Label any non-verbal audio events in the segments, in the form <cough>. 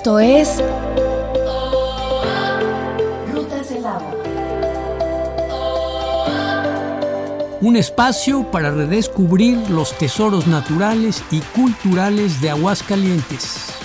Esto es Rutas del Agua. Un espacio para redescubrir los tesoros naturales y culturales de Aguascalientes.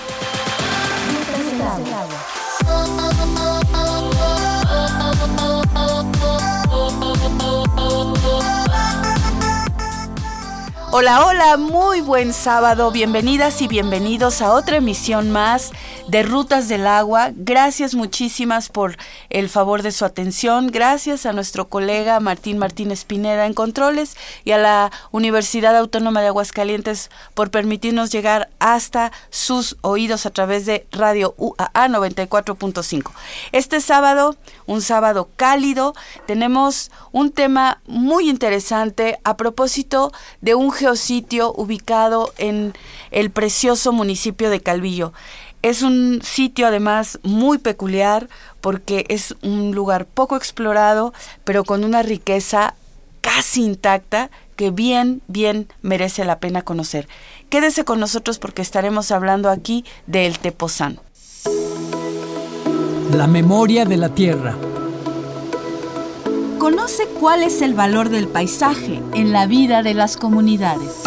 Hola, hola, muy buen sábado. Bienvenidas y bienvenidos a otra emisión más de Rutas del Agua. Gracias muchísimas por el favor de su atención. Gracias a nuestro colega Martín Martínez Pineda en Controles y a la Universidad Autónoma de Aguascalientes por permitirnos llegar hasta sus oídos a través de Radio UAA 94.5. Este sábado, un sábado cálido, tenemos un tema muy interesante a propósito de un geositio ubicado en el precioso municipio de Calvillo. Es un sitio además muy peculiar porque es un lugar poco explorado, pero con una riqueza casi intacta que bien, bien merece la pena conocer. Quédese con nosotros porque estaremos hablando aquí del Tepozán. La memoria de la tierra. Conoce cuál es el valor del paisaje en la vida de las comunidades.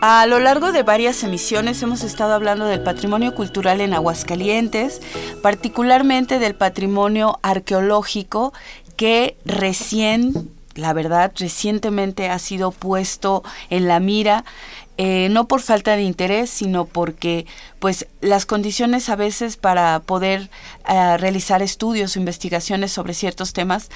A lo largo de varias emisiones hemos estado hablando del patrimonio cultural en Aguascalientes, particularmente del patrimonio arqueológico que recién, la verdad, recientemente ha sido puesto en la mira eh, no por falta de interés, sino porque pues las condiciones a veces para poder eh, realizar estudios o investigaciones sobre ciertos temas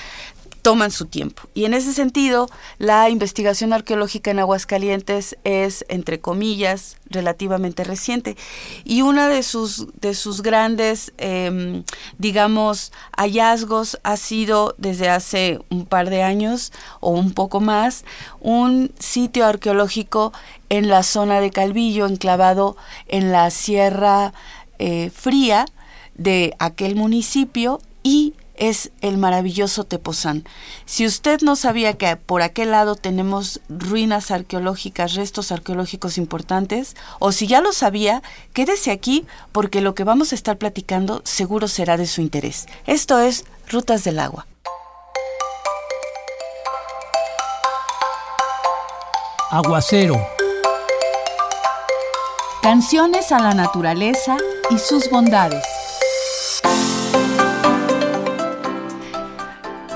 toman su tiempo. Y en ese sentido, la investigación arqueológica en Aguascalientes es, entre comillas, relativamente reciente. Y uno de sus, de sus grandes, eh, digamos, hallazgos ha sido desde hace un par de años o un poco más, un sitio arqueológico en la zona de Calvillo, enclavado en la Sierra eh, Fría de aquel municipio y es el maravilloso Tepozán. Si usted no sabía que por aquel lado tenemos ruinas arqueológicas, restos arqueológicos importantes, o si ya lo sabía, quédese aquí porque lo que vamos a estar platicando seguro será de su interés. Esto es Rutas del Agua. Aguacero. Canciones a la naturaleza y sus bondades.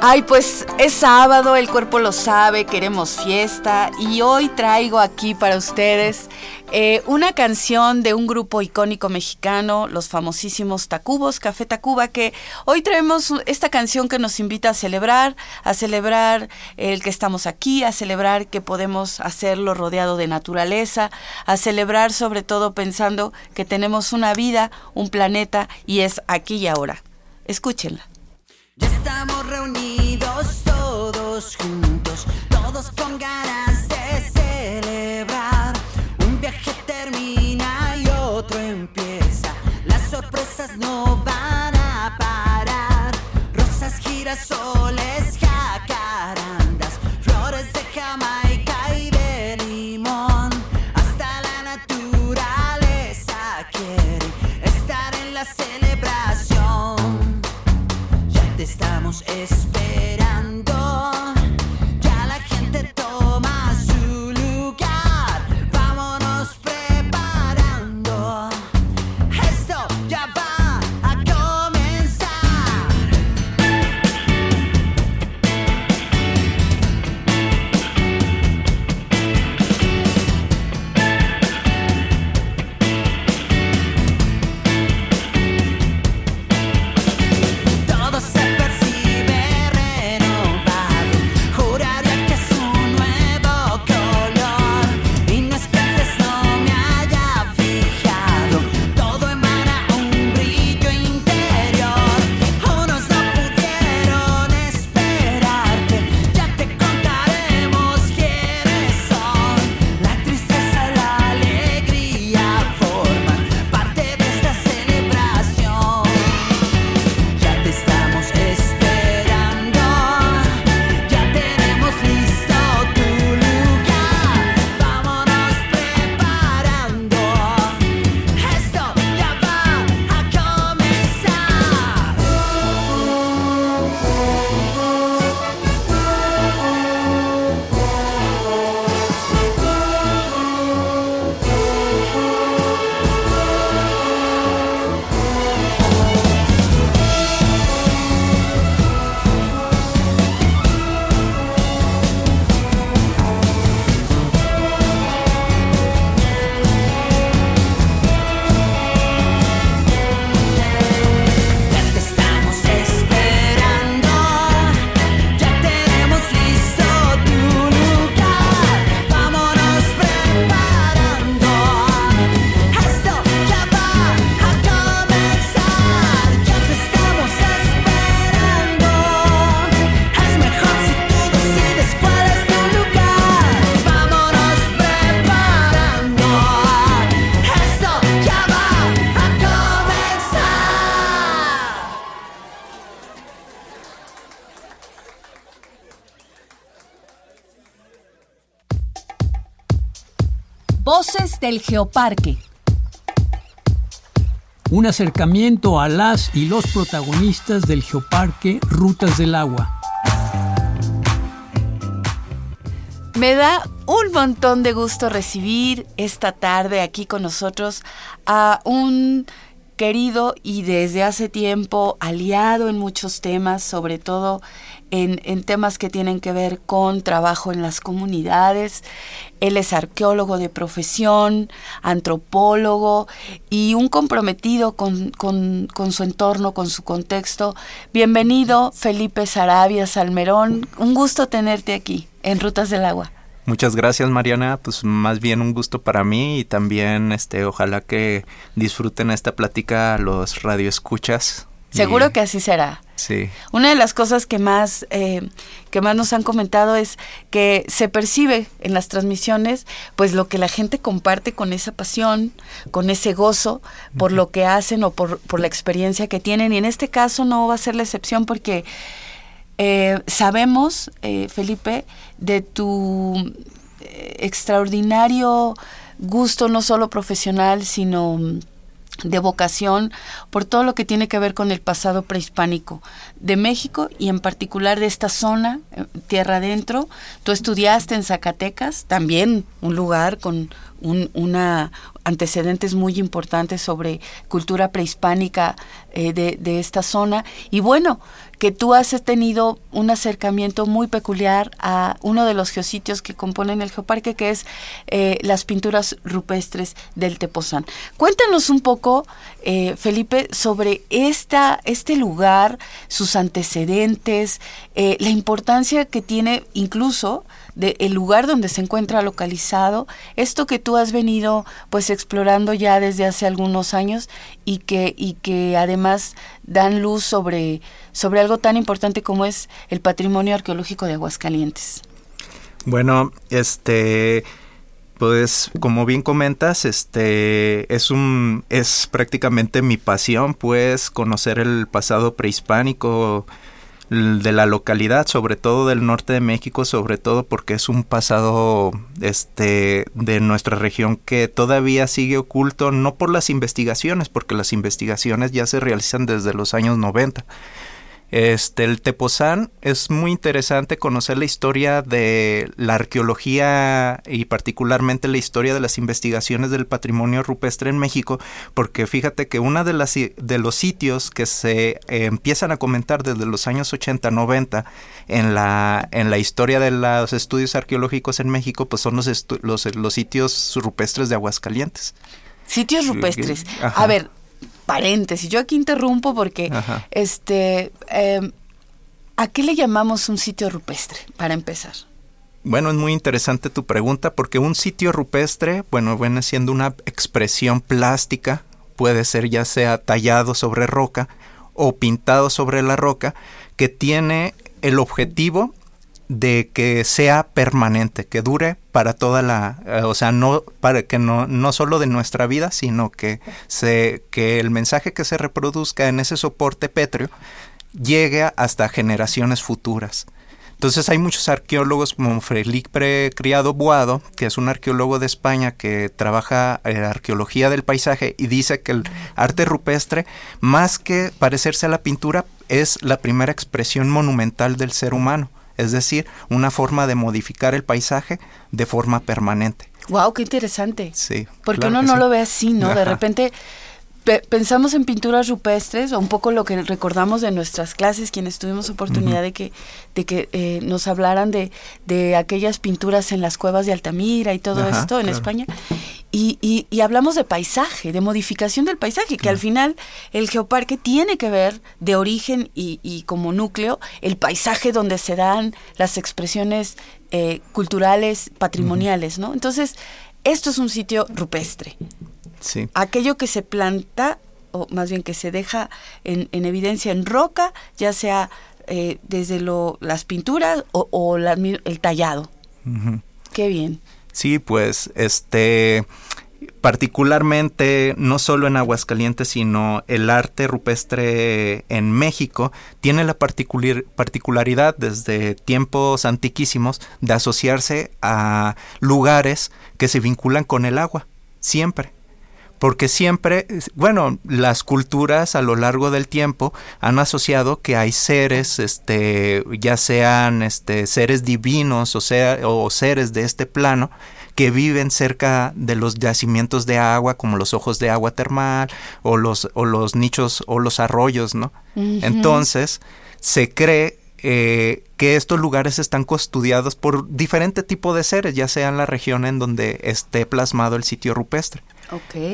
Ay, pues es sábado, el cuerpo lo sabe, queremos fiesta y hoy traigo aquí para ustedes eh, una canción de un grupo icónico mexicano, los famosísimos Tacubos, Café Tacuba, que hoy traemos esta canción que nos invita a celebrar, a celebrar el que estamos aquí, a celebrar que podemos hacerlo rodeado de naturaleza, a celebrar sobre todo pensando que tenemos una vida, un planeta y es aquí y ahora. Escúchenla. Estamos reunidos todos juntos, todos con ganas de celebrar. Un viaje termina y otro empieza. Las sorpresas no van a parar. Rosas, girasoles, jacarandas, flores de Jamaica y de limón. Hasta la naturaleza quiere estar en la celebración. Ya te estamos esperando. Voces del Geoparque. Un acercamiento a las y los protagonistas del Geoparque Rutas del Agua. Me da un montón de gusto recibir esta tarde aquí con nosotros a un querido y desde hace tiempo aliado en muchos temas, sobre todo en, en, temas que tienen que ver con trabajo en las comunidades. Él es arqueólogo de profesión, antropólogo y un comprometido con, con, con su entorno, con su contexto. Bienvenido, Felipe Sarabia Salmerón. Un gusto tenerte aquí en Rutas del Agua. Muchas gracias Mariana, pues más bien un gusto para mí y también este ojalá que disfruten esta plática los radioescuchas. Seguro y, que así será. Sí. Una de las cosas que más eh, que más nos han comentado es que se percibe en las transmisiones pues lo que la gente comparte con esa pasión, con ese gozo por uh -huh. lo que hacen o por, por la experiencia que tienen y en este caso no va a ser la excepción porque eh, sabemos, eh, Felipe, de tu eh, extraordinario gusto, no solo profesional, sino de vocación por todo lo que tiene que ver con el pasado prehispánico de México y en particular de esta zona, tierra adentro. Tú estudiaste en Zacatecas, también un lugar con un, una antecedentes muy importantes sobre cultura prehispánica eh, de, esta zona. Y bueno, que tú has tenido un acercamiento muy peculiar a uno de los geositios que componen el geoparque, que es eh, las pinturas rupestres del Tepozán. Cuéntanos un poco, eh, Felipe, sobre esta, este lugar, sus antecedentes, eh, la importancia que tiene incluso de lugar donde se encuentra localizado, esto que tú has venido pues explorando ya desde hace algunos años y que, y que además dan luz sobre, sobre algo tan importante como es el patrimonio arqueológico de Aguascalientes. Bueno, este pues como bien comentas, este es un es prácticamente mi pasión, pues conocer el pasado prehispánico de la localidad, sobre todo del norte de México, sobre todo porque es un pasado este de nuestra región que todavía sigue oculto no por las investigaciones, porque las investigaciones ya se realizan desde los años 90. Este, el Tepozán es muy interesante conocer la historia de la arqueología y particularmente la historia de las investigaciones del patrimonio rupestre en México, porque fíjate que uno de, las, de los sitios que se eh, empiezan a comentar desde los años 80-90 en la, en la historia de los estudios arqueológicos en México, pues son los, los, los sitios rupestres de Aguascalientes. Sitios rupestres. Ajá. A ver, paréntesis, yo aquí interrumpo porque, Ajá. este, eh, ¿a qué le llamamos un sitio rupestre, para empezar? Bueno, es muy interesante tu pregunta porque un sitio rupestre, bueno, viene siendo una expresión plástica, puede ser ya sea tallado sobre roca o pintado sobre la roca, que tiene el objetivo de que sea permanente, que dure para toda la, eh, o sea, no para que no no solo de nuestra vida, sino que se que el mensaje que se reproduzca en ese soporte pétreo llegue hasta generaciones futuras. Entonces hay muchos arqueólogos como Felipe Criado Boado, que es un arqueólogo de España que trabaja en arqueología del paisaje y dice que el arte rupestre, más que parecerse a la pintura, es la primera expresión monumental del ser humano es decir, una forma de modificar el paisaje de forma permanente. Wow, qué interesante. Sí. Porque claro uno no sí. lo ve así, ¿no? Ajá. De <laughs> repente pe pensamos en pinturas rupestres o un poco lo que recordamos de nuestras clases, quienes tuvimos oportunidad uh -huh. de que, de que eh, nos hablaran de, de, aquellas pinturas en las cuevas de Altamira y todo Ajá, esto en claro. España. Y, y, y, hablamos de paisaje, de modificación del paisaje, que al final el geoparque tiene que ver de origen y, y como núcleo el paisaje donde se dan las expresiones eh, culturales, patrimoniales. ¿no? Entonces, esto es un sitio rupestre. Sí. Aquello que se planta, o más bien que se deja en, en evidencia en roca, ya sea eh, desde lo, las pinturas o, o la, el tallado. Uh -huh. Qué bien. Sí, pues este particularmente no solo en Aguascalientes, sino el arte rupestre en México tiene la particular- particularidad desde tiempos antiquísimos de asociarse a lugares que se vinculan con el agua, siempre. Porque siempre, bueno, las culturas a lo largo del tiempo han asociado que hay seres, este, ya sean este, seres divinos o, sea, o seres de este plano, que viven cerca de los yacimientos de agua, como los ojos de agua termal, o los, o los nichos o los arroyos, ¿no? Entonces, se cree eh, que estos lugares están custodiados por diferente tipo de seres, ya sea en la región en donde esté plasmado el sitio rupestre.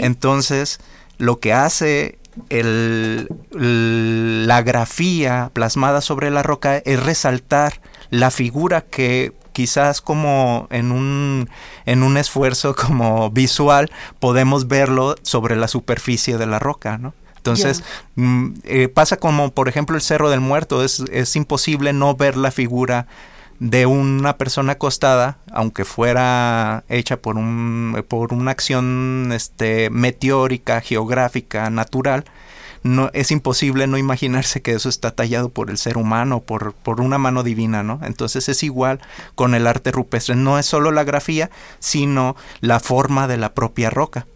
Entonces, lo que hace el- el- la grafía plasmada sobre la roca es resaltar la figura que quizás como en un, en un esfuerzo <laughs> como visual podemos verlo sobre la superficie de la roca, ¿no? Entonces, mm, eh, pasa como, por ejemplo, el Cerro del Muerto, es, es imposible no ver la figura de una persona acostada, aunque fuera hecha por un por una acción este meteórica, geográfica, natural, no es imposible no imaginarse que eso está tallado por el ser humano, por, por una mano divina, ¿no? Entonces es igual con el arte rupestre, no es solo la grafía, sino la forma de la propia roca.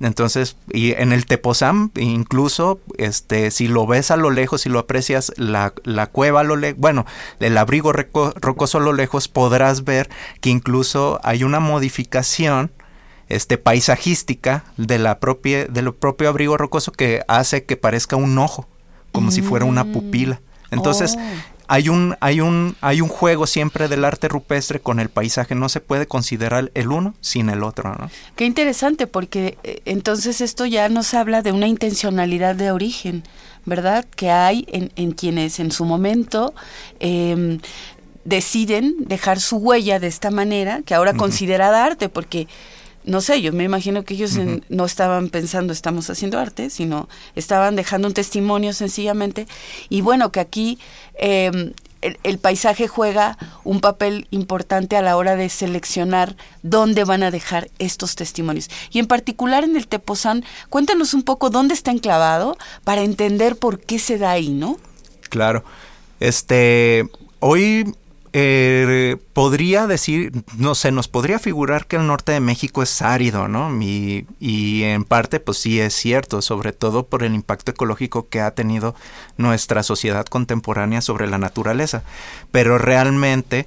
Entonces, y en el Tepozán, incluso, este, si lo ves a lo lejos, si lo aprecias, la, la cueva a lo lejos, bueno, el abrigo rocoso a lo lejos, podrás ver que incluso hay una modificación este, paisajística de la propia, del propio abrigo rocoso que hace que parezca un ojo, como si fuera una pupila. Entonces, Oh. Hay un, hay un, hay un juego siempre del arte rupestre con el paisaje. No se puede considerar el uno sin el otro, ¿no? Qué interesante, porque eh, entonces esto ya nos habla de una intencionalidad de origen, ¿verdad? Que hay en, en quienes en su momento em, deciden dejar su huella de esta manera, que ahora considerada arte, porque no sé, yo me imagino que ellos en- no estaban pensando estamos haciendo arte, sino estaban dejando un testimonio sencillamente. Y bueno, que aquí em, el, el paisaje juega un papel importante a la hora de seleccionar dónde van a dejar estos testimonios. Y en particular en el Tepozán, cuéntanos un poco dónde está enclavado para entender por qué se da ahí, ¿no? Claro. Este, hoy eh, podría decir, no sé, nos podría figurar que el norte de México es árido, ¿no? Y, y en parte, pues sí es cierto, sobre todo por el impacto ecológico que ha tenido nuestra sociedad contemporánea sobre la naturaleza. Pero realmente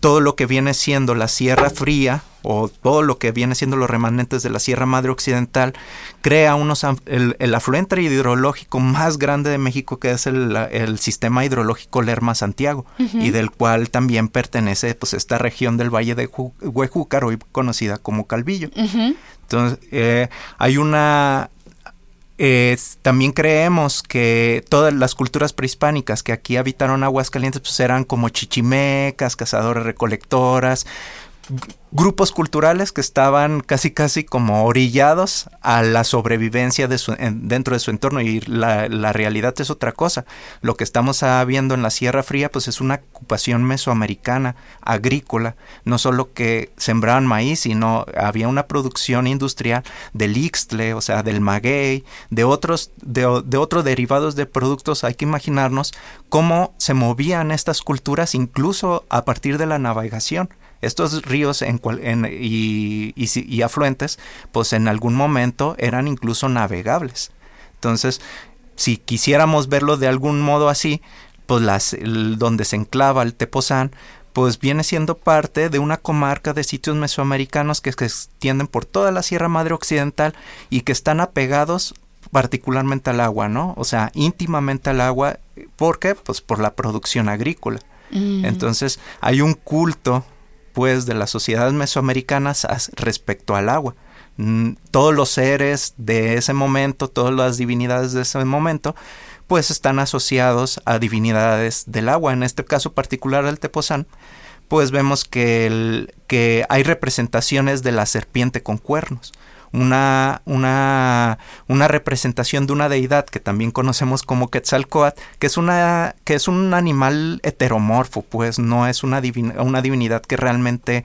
todo lo que viene siendo la Sierra Fría o todo lo que viene siendo los remanentes de la Sierra Madre Occidental crea unos el, el afluente hidrológico más grande de México que es el, el sistema hidrológico Lerma Santiago y del cual también pertenece pues esta región del Valle de Ju- Huejúcar hoy conocida como Calvillo. Entonces eh, hay una eh, también creemos que todas las culturas prehispánicas que aquí habitaron Aguascalientes pues eran como chichimecas, cazadoras recolectoras, grupos culturales que estaban casi casi como orillados a la sobrevivencia de su, en- dentro de su entorno y la, realidad es otra cosa. Lo que estamos viendo en la Sierra Fría pues es una ocupación mesoamericana agrícola, no solo que sembraban maíz, sino había una producción industrial del ixtle, o sea, del maguey, de otros de otros derivados de productos, hay que imaginarnos cómo se movían estas culturas incluso a partir de la navegación estos ríos en cual- en- y, y si- y afluentes, pues en algún momento eran incluso navegables. Entonces, si quisiéramos verlo de algún modo así, pues las, el- donde se enclava el Tepozán, pues viene siendo parte de una comarca de sitios mesoamericanos que se extienden por toda la Sierra Madre Occidental y que están apegados particularmente al agua, ¿no? O sea, íntimamente al agua, ¿por qué? Pues por la producción agrícola. Entonces, hay un culto de las sociedades mesoamericanas as- respecto al agua. Mm, Todos los seres de ese momento, todas las divinidades de ese momento, pues están asociados a divinidades del agua. En este caso particular del Tepozán, pues vemos que, que hay representaciones de la serpiente con cuernos. Una, una, una representación de una deidad que también conocemos como Quetzalcoatl, que es, una, que es un animal heteromorfo, pues no es una, una divinidad que realmente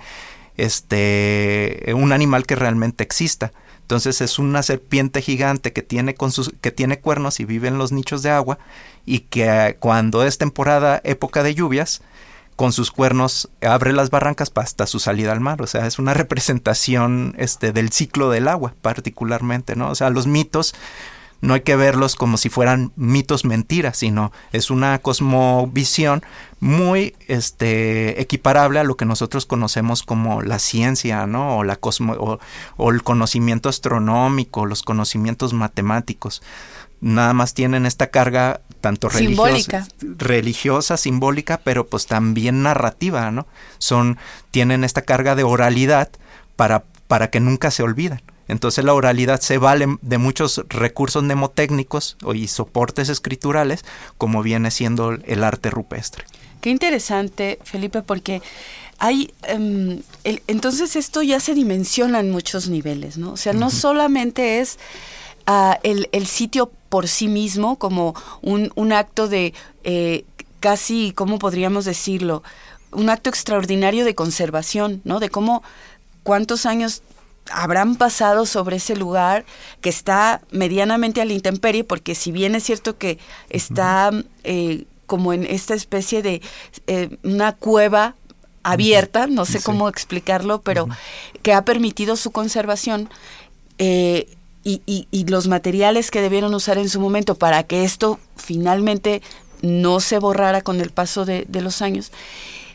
este, un animal que realmente exista. Entonces es una serpiente gigante que tiene, con sus, que tiene cuernos y vive en los nichos de agua y que eh, cuando es temporada, época de lluvias, con sus cuernos abre las barrancas hasta su salida al mar. O sea, es una <laughs> representación este, del ciclo del agua particularmente, ¿no? O sea, los mitos no hay que verlos como si fueran mitos mentiras, sino es una cosmovisión muy este, equiparable a lo que nosotros conocemos como la ciencia, ¿no? O, la cosmo, o, el conocimiento astronómico, los conocimientos matemáticos. Nada más tienen esta carga tanto religiosa, religiosa, simbólica, pero pues también narrativa, ¿no? Son, tienen esta carga de oralidad para, para que nunca se olviden. Entonces la oralidad se vale de muchos recursos mnemotécnicos y soportes escriturales, como viene siendo el arte rupestre. Qué interesante, Felipe, porque hay, em, entonces esto ya se dimensiona en muchos niveles, ¿no? O sea, no solamente es ah, el, sitio por sí mismo como un, acto de eh, casi, ¿cómo podríamos decirlo? Un acto extraordinario de conservación, ¿no? De cómo cuántos años habrán pasado sobre ese lugar que está medianamente a la intemperie, porque si bien es cierto que está eh, como en esta especie de eh, una cueva abierta, no sé cómo explicarlo, pero que ha permitido su conservación. Eh, y, los materiales que debieron usar en su momento para que esto finalmente no se borrara con el paso de los años.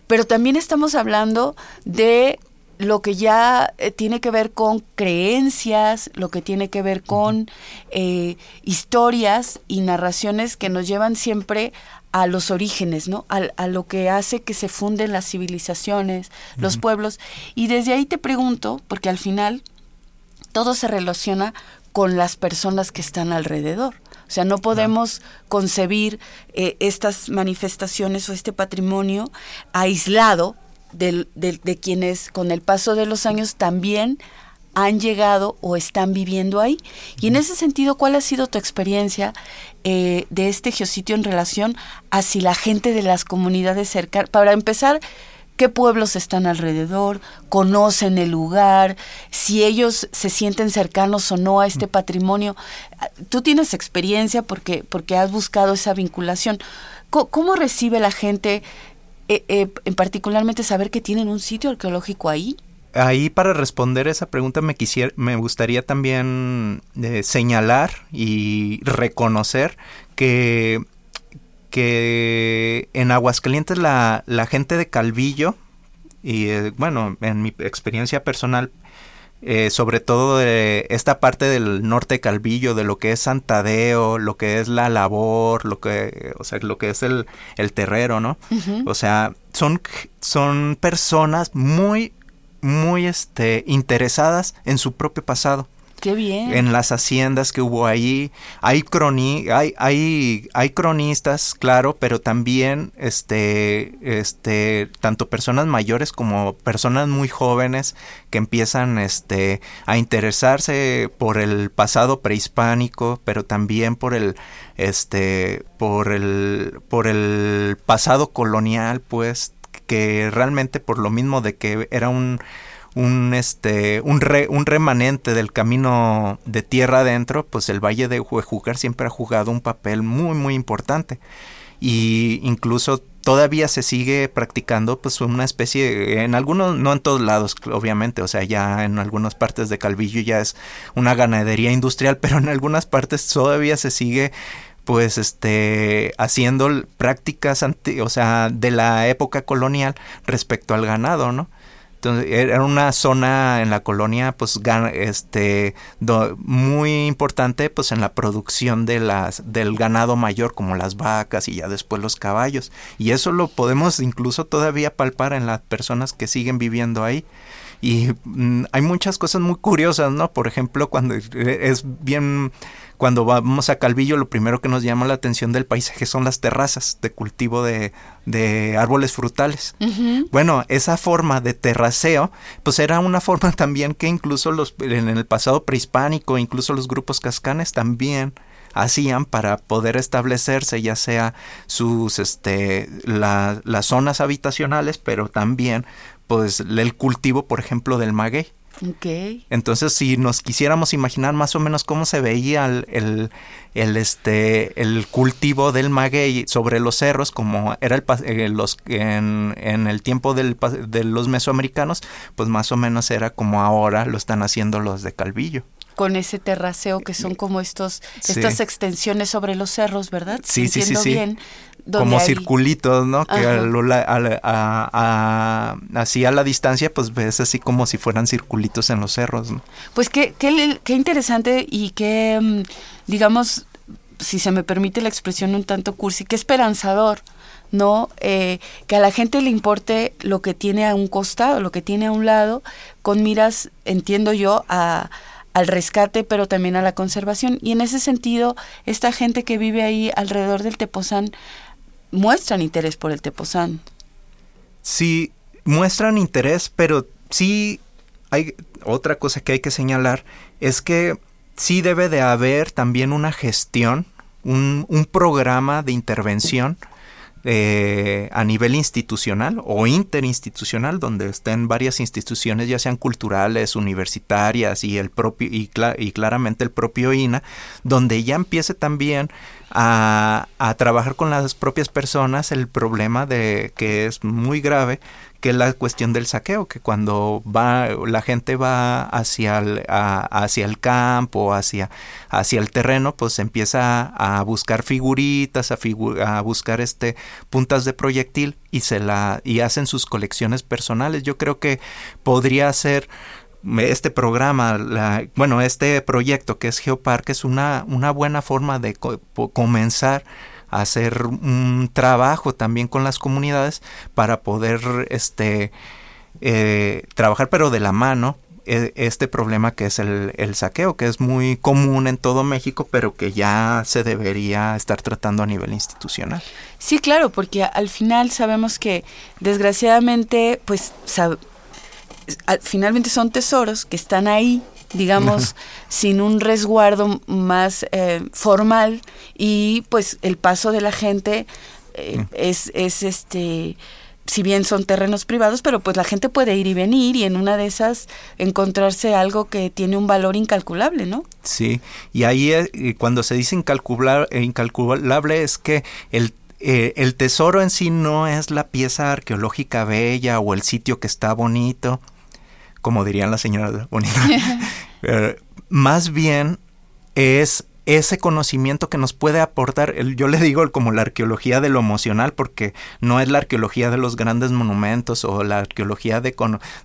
Pero también estamos hablando de lo que ya eh, tiene que ver con creencias, lo que tiene que ver con eh, historias y narraciones que nos llevan siempre a los orígenes, ¿no? A, lo que hace que se funden las civilizaciones, los pueblos. Y desde ahí te pregunto, porque al final todo se relaciona con las personas que están alrededor. O sea, no podemos concebir eh, estas manifestaciones o este patrimonio aislado de, quienes con el paso de los años también han llegado o están viviendo ahí. Y en ese sentido, ¿cuál ha sido tu experiencia eh, de este geositio en relación a si la gente de las comunidades cercanas, para empezar, qué pueblos están alrededor, conocen el lugar, si ellos se sienten cercanos o no a este patrimonio? Tú tienes experiencia porque, porque has buscado esa vinculación. ¿Cómo, recibe la gente eh, eh, en particularmente saber que tienen un sitio arqueológico ahí? Ahí para responder esa pregunta me quisiera, me gustaría también eh, señalar y reconocer que, que en Aguascalientes la, la gente de Calvillo, y bueno, en mi experiencia personal, eh, sobre todo de esta parte del norte de Calvillo, de lo que es Santadeo, lo que es la labor, lo que, o sea, lo que es el, el terrero, ¿no? O sea, son, son personas muy, muy este, interesadas en su propio pasado. Qué bien. En las haciendas que hubo ahí, hay, croni hay, hay, cronistas, claro, pero también este, este, tanto personas mayores como personas muy jóvenes que empiezan este, a interesarse por el pasado prehispánico, pero también por el, este, por el, por el pasado colonial, pues, que realmente por lo mismo de que era un un este un, un remanente del camino de tierra adentro, pues el Valle de Huejucar siempre ha jugado un papel muy muy importante. Y incluso todavía se sigue practicando pues una especie en algunos no en todos lados obviamente o sea ya en algunas partes de Calvillo ya es una ganadería industrial <laughs> pero en algunas partes todavía se sigue pues este haciendo prácticas o sea de la época colonial respecto al ganado no entonces, era una zona en la colonia, pues, este, muy importante, pues, en la producción de las, del ganado mayor, como las vacas y ya después los caballos. Y eso lo podemos incluso todavía palpar en las personas que siguen viviendo ahí. Y mm, hay muchas cosas muy curiosas, ¿no? Por ejemplo, cuando es bien cuando vamos a Calvillo, lo primero que nos llama la atención del paisaje son las terrazas de cultivo de, de árboles frutales. Bueno, esa forma de terraceo, pues era una <laughs> forma también que incluso los, en el pasado prehispánico, incluso los grupos cascanes también hacían para poder establecerse ya sea sus este las zonas habitacionales pero también pues el cultivo, por ejemplo, del maguey. Ok. Entonces, si nos quisiéramos imaginar más o menos cómo se veía el, el, el, este, el cultivo del maguey sobre los cerros, como era el, eh, los, en, en el tiempo del, de los mesoamericanos, pues más o menos era como ahora lo están haciendo los de Calvillo. Con ese terraceo que son como estos, Sí. estas extensiones sobre los cerros, ¿verdad? Sí, sí, sí, sí. bien. Como hay- circulitos, ¿no? Que a lo a- a- así a la distancia, pues ves así como si fueran circulitos en los cerros, ¿no? Pues qué, qué, qué interesante y qué, mm, digamos, si se me permite la expresión un tanto cursi, qué esperanzador, ¿no? Eh, que a la gente le importe lo que tiene a un costado, lo que tiene a un lado, con miras, entiendo yo, a, al rescate, pero también a la conservación. Y en ese sentido, esta gente que vive ahí alrededor del Tepozán muestran interés por el Tepozán. Sí, muestran interés, pero sí hay otra cosa que hay que señalar, es que sí debe de haber también una gestión, un, un programa de intervención eh, a nivel institucional o interinstitucional, donde estén varias instituciones, ya sean culturales, universitarias y el propio y, y claramente el propio INA, donde ya empiece también a, trabajar con las propias personas el problema de que es muy grave que es la cuestión del saqueo, que cuando va la gente va hacia el, hacia el campo, hacia, hacia el terreno, pues empieza a buscar figuritas, a, a buscar este puntas de proyectil y se la y hacen sus colecciones personales. Yo creo que podría ser este programa, la- bueno, este proyecto que es Geoparque es una, una buena forma de comenzar a hacer un trabajo también con las comunidades para poder este eh, trabajar pero de la mano eh, este problema que es el, saqueo, que es muy común en todo México, pero que ya se debería estar tratando a nivel institucional. Sí, claro, porque al final sabemos que desgraciadamente, pues finalmente son tesoros que están ahí, digamos, sin un resguardo más eh, formal y pues el paso de la gente eh, es, es este si bien son terrenos privados, pero pues la gente puede ir y venir y en una de esas encontrarse algo que tiene un valor incalculable, ¿no? Sí, y ahí eh, y cuando se dice incalculable, incalculable es que el, eh, el tesoro en sí no es la pieza arqueológica bella o el sitio que está bonito, como dirían las señoras bonitas. <laughs> Eh, más bien es ese conocimiento que nos puede aportar, yo le digo como la arqueología de lo emocional, porque no es la arqueología de los grandes monumentos o la arqueología de,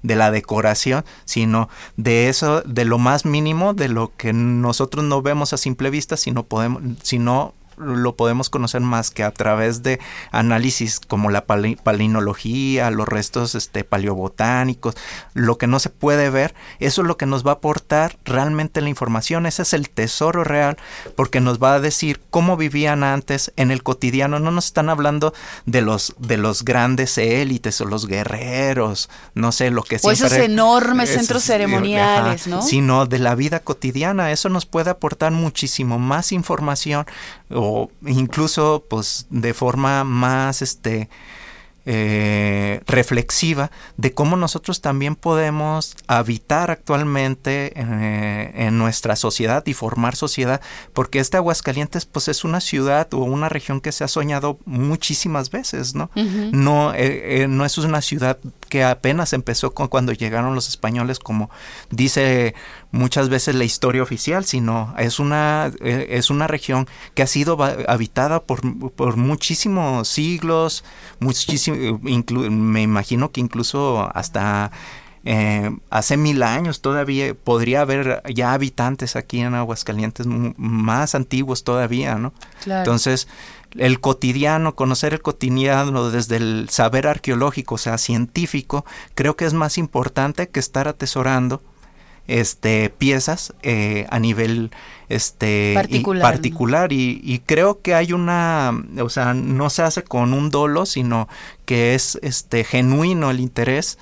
de la decoración, sino de eso, de lo más mínimo, de lo que nosotros no vemos a simple vista, sino podemos, sino lo podemos conocer más que a través de análisis como la pali- palinología, los restos este, paleobotánicos, lo que no se puede ver, eso es lo que nos va a aportar realmente la información, ese es el tesoro real, porque nos va a decir cómo vivían antes en el cotidiano, no nos están hablando de los, de los grandes élites o los guerreros, no sé, lo que O esos enormes centros ceremoniales, ajá, ¿no? Sino de la vida cotidiana. Eso nos puede aportar muchísimo más información o incluso pues de forma más este eh, reflexiva de cómo nosotros también podemos habitar actualmente eh, en nuestra sociedad y formar sociedad, porque este Aguascalientes pues es una ciudad o una región que se ha soñado muchísimas veces, ¿no? No, eh, no es una ciudad que apenas empezó con cuando llegaron los españoles, como dice muchas veces la historia oficial, sino es una, eh, es una región que ha sido habitada por, por muchísimos siglos, muchísimo, inclu- me imagino que incluso hasta eh, hace mil años todavía podría haber ya habitantes aquí en Aguascalientes más antiguos todavía, ¿no? Claro. Entonces, el cotidiano, conocer el cotidiano desde el saber arqueológico, o sea, científico, creo que es más importante que estar atesorando este piezas eh, a nivel este y- Particular. particular y, y creo que hay una o sea no se hace con un dolo sino que es este genuino el interés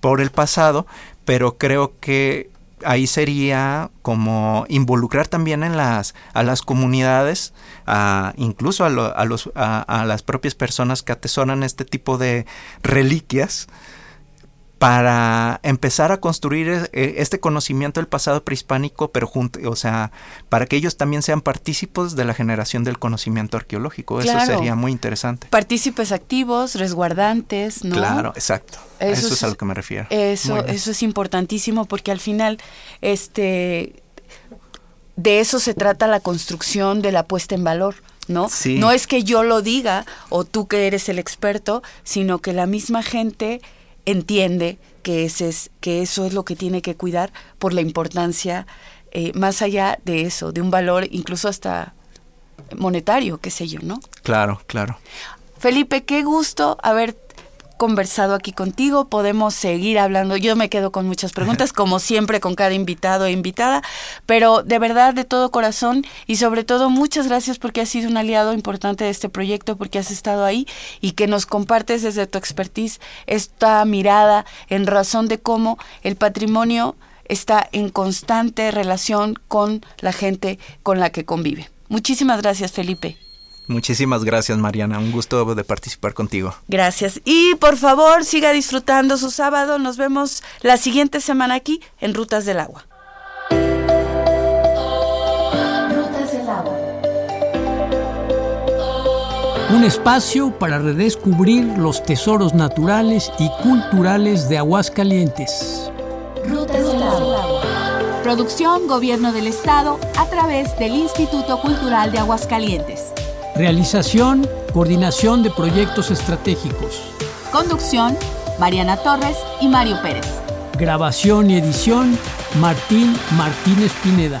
por el pasado pero creo que ahí sería como involucrar también en las a las comunidades a, incluso a, lo- a los a, a las propias personas que atesoran este tipo de reliquias para empezar a construir eh, este conocimiento del pasado prehispánico, pero junto, o sea, para que ellos también sean partícipes de la generación del conocimiento arqueológico. Eso sería muy interesante. Partícipes activos, resguardantes, ¿no? Claro, exacto. Eso, es, a lo que me refiero. Eso, eso es importantísimo porque al final, este, de eso se trata la construcción de la puesta en valor. ¿no? No es que yo lo diga o tú que eres el experto, sino que la misma gente entiende que, ese es, que eso es lo que tiene que cuidar por la importancia, eh, más allá de eso, de un valor incluso hasta monetario, qué sé yo, ¿no? Claro, claro. Felipe, qué gusto haber conversado aquí contigo, podemos seguir hablando. Yo me quedo con muchas preguntas, como siempre con cada invitado e invitada, pero de verdad, de todo corazón y sobre todo muchas gracias porque has sido un aliado importante de este proyecto, porque has estado ahí y que nos compartes desde tu expertise esta mirada en razón de cómo el patrimonio está en constante relación con la gente con la que convive. Muchísimas gracias, Felipe. Muchísimas gracias, Mariana. Un gusto de participar contigo. Gracias. Y por favor, siga disfrutando su sábado. Nos vemos la siguiente semana aquí en Rutas del Agua. Rutas del Agua. Un espacio para redescubrir los tesoros naturales y culturales de Aguascalientes. Rutas del Agua. Producción Gobierno del Estado a través del Instituto Cultural de Aguascalientes. Realización, coordinación de proyectos estratégicos. Conducción, Mariana Torres y Mario Pérez. Grabación y edición, Martín Martínez Pineda.